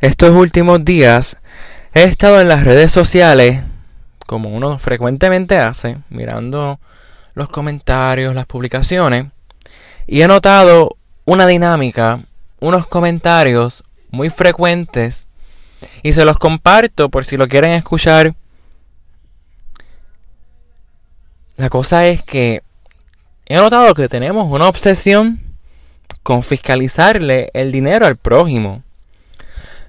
Estos últimos días he estado en las redes sociales, como uno frecuentemente hace, mirando los comentarios, las publicaciones, y he notado una dinámica, unos comentarios muy frecuentes, y se los comparto por si lo quieren escuchar. La cosa es que he notado que tenemos una obsesión con fiscalizarle el dinero al prójimo.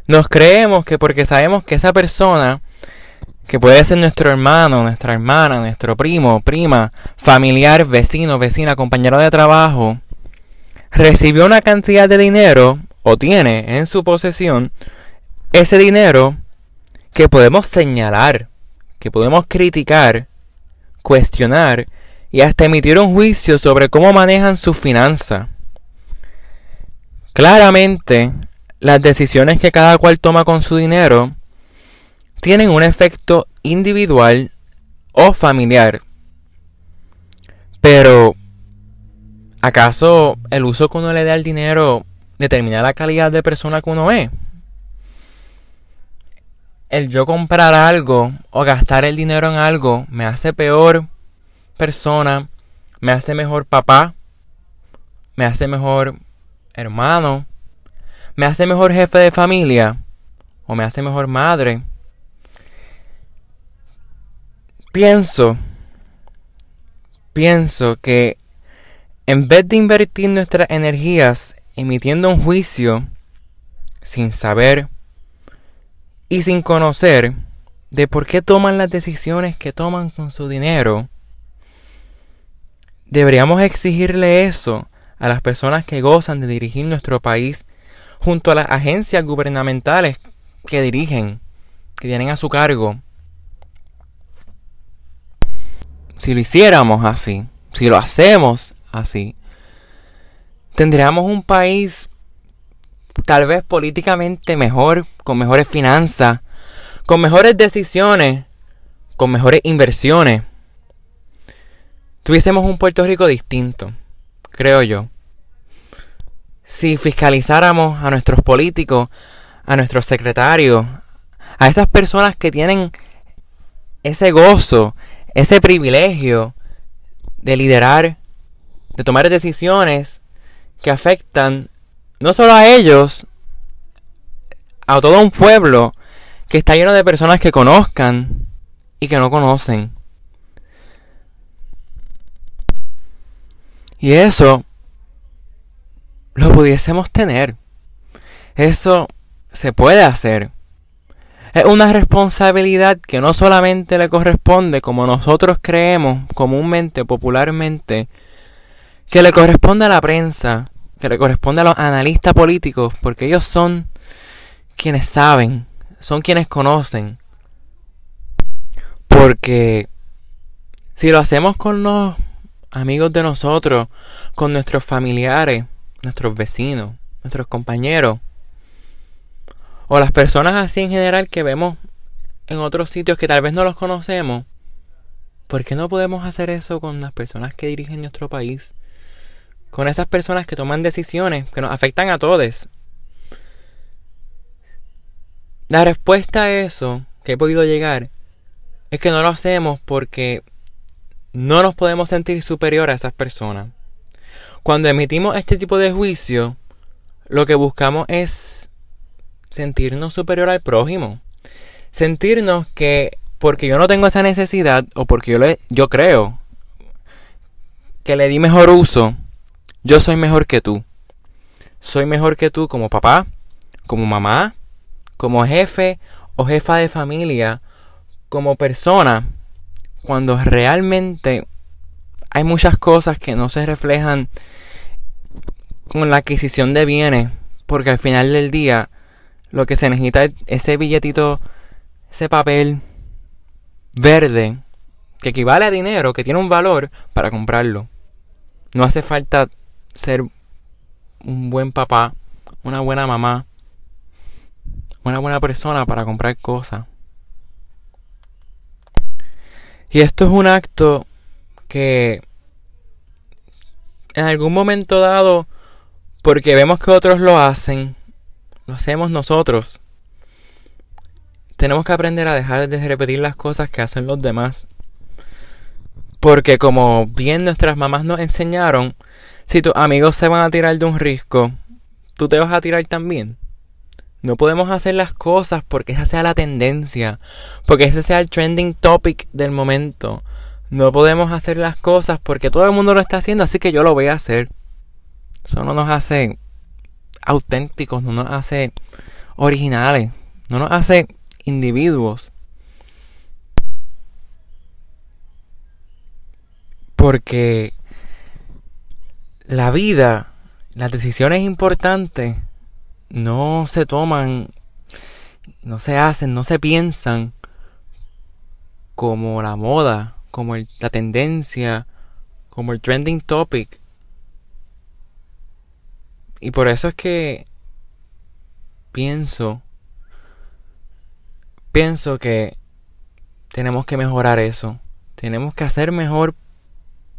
Nos creemos que porque sabemos que esa persona, que puede ser nuestro hermano, nuestra hermana, nuestro primo, prima, familiar, vecino, vecina, compañero de trabajo, recibió una cantidad de dinero o tiene en su posesión ese dinero que podemos señalar, que podemos criticar, cuestionar y hasta emitir un juicio sobre cómo manejan su finanza. Claramente, las decisiones que cada cual toma con su dinero tienen un efecto individual o familiar. Pero, ¿acaso el uso que uno le da al dinero determina la calidad de persona que uno es? El yo comprar algo o gastar el dinero en algo me hace peor persona, me hace mejor papá, me hace mejor hermano, ¿Me hace mejor jefe de familia? ¿O me hace mejor madre? Pienso, pienso que en vez de invertir nuestras energías emitiendo un juicio sin saber y sin conocer de por qué toman las decisiones que toman con su dinero, deberíamos exigirle eso a las personas que gozan de dirigir nuestro país junto a las agencias gubernamentales que dirigen, que tienen a su cargo. Si lo hiciéramos así, si lo hacemos así, tendríamos un país tal vez políticamente mejor, con mejores finanzas, con mejores decisiones, con mejores inversiones. Tuviésemos un Puerto Rico distinto, creo yo si fiscalizáramos a nuestros políticos, a nuestros secretarios, a esas personas que tienen ese gozo, ese privilegio de liderar, de tomar decisiones que afectan no solo a ellos, a todo un pueblo que está lleno de personas que conozcan y que no conocen. Y eso lo pudiésemos tener. Eso se puede hacer. Es una responsabilidad que no solamente le corresponde, como nosotros creemos comúnmente, popularmente, que le corresponde a la prensa, que le corresponde a los analistas políticos, porque ellos son quienes saben, son quienes conocen. Porque si lo hacemos con los amigos de nosotros, con nuestros familiares, nuestros vecinos, nuestros compañeros, o las personas así en general que vemos en otros sitios que tal vez no los conocemos, ¿por qué no podemos hacer eso con las personas que dirigen nuestro país? Con esas personas que toman decisiones que nos afectan a todos. La respuesta a eso que he podido llegar es que no lo hacemos porque no nos podemos sentir superior a esas personas. Cuando emitimos este tipo de juicio, lo que buscamos es sentirnos superior al prójimo. Sentirnos que porque yo no tengo esa necesidad o porque yo, le, yo creo que le di mejor uso, yo soy mejor que tú. Soy mejor que tú como papá, como mamá, como jefe o jefa de familia, como persona, cuando realmente hay muchas cosas que no se reflejan con la adquisición de bienes, porque al final del día lo que se necesita es ese billetito, ese papel verde que equivale a dinero, que tiene un valor para comprarlo. No hace falta ser un buen papá, una buena mamá, una buena persona para comprar cosas. Y esto es un acto que en algún momento dado, porque vemos que otros lo hacen, lo hacemos nosotros. tenemos que aprender a dejar de repetir las cosas que hacen los demás. Porque como bien nuestras mamás nos enseñaron, si tus amigos se van a tirar de un risco, tú te vas a tirar también. No podemos hacer las cosas porque esa sea la tendencia, porque ese sea el trending topic del momento. No podemos hacer las cosas porque todo el mundo lo está haciendo, así que yo lo voy a hacer. Eso no nos hace auténticos, no nos hace originales, no nos hace individuos. Porque la vida, las decisiones importantes, no se toman, no se hacen, no se piensan como la moda, como la tendencia, como el trending topic. Y por eso es que pienso, pienso que tenemos que mejorar eso. Tenemos que hacer mejor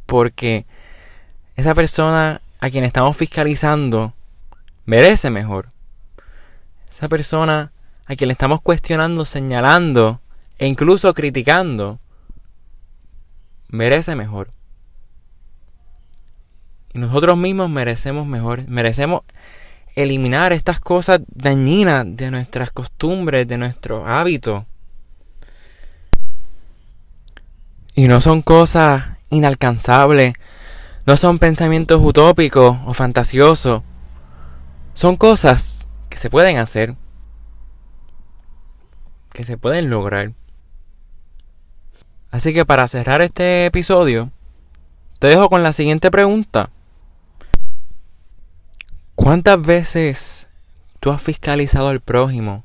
porque esa persona a quien estamos fiscalizando merece mejor. Esa persona a quien le estamos cuestionando, señalando e incluso criticando merece mejor. Y nosotros mismos merecemos mejor. Merecemos eliminar estas cosas dañinas de nuestras costumbres, de nuestros hábitos. Y no son cosas inalcanzables, no son pensamientos utópicos o fantasiosos. Son cosas que se pueden hacer, que se pueden lograr. Así que para cerrar este episodio, te dejo con la siguiente pregunta. ¿Cuántas veces tú has fiscalizado al prójimo